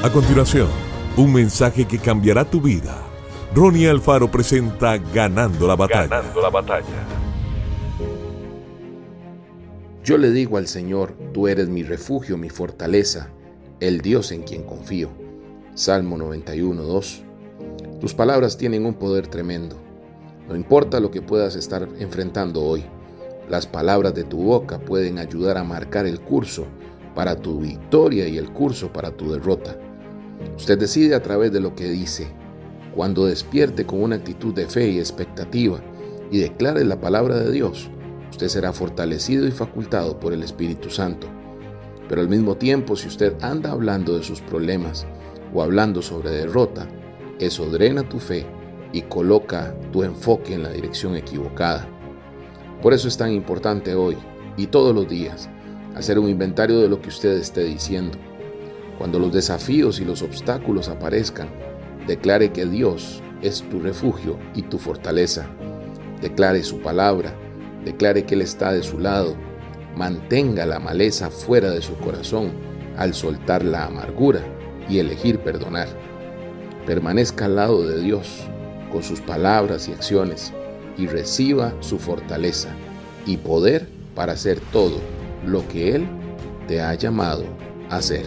A continuación, un mensaje que cambiará tu vida. Ronnie Alfaro presenta Ganando la batalla. Ganando la batalla. Yo le digo al Señor, tú eres mi refugio, mi fortaleza, el Dios en quien confío. Salmo 91, 2. Tus palabras tienen un poder tremendo. No importa lo que puedas estar enfrentando hoy, las palabras de tu boca pueden ayudar a marcar el curso para tu victoria y el curso para tu derrota. Usted decide a través de lo que dice. Cuando despierte con una actitud de fe y expectativa y declare la palabra de Dios, usted será fortalecido y facultado por el Espíritu Santo. Pero al mismo tiempo, si usted anda hablando de sus problemas o hablando sobre derrota, eso drena tu fe y coloca tu enfoque en la dirección equivocada. Por eso es tan importante hoy y todos los días hacer un inventario de lo que usted esté diciendo cuando los desafíos y los obstáculos aparezcan, declare que Dios es tu refugio y tu fortaleza. Declare su palabra, declare que Él está de su lado. Mantenga la maleza fuera de su corazón al soltar la amargura y elegir perdonar. Permanezca al lado de Dios con sus palabras y acciones y reciba su fortaleza y poder para hacer todo lo que Él te ha llamado a hacer.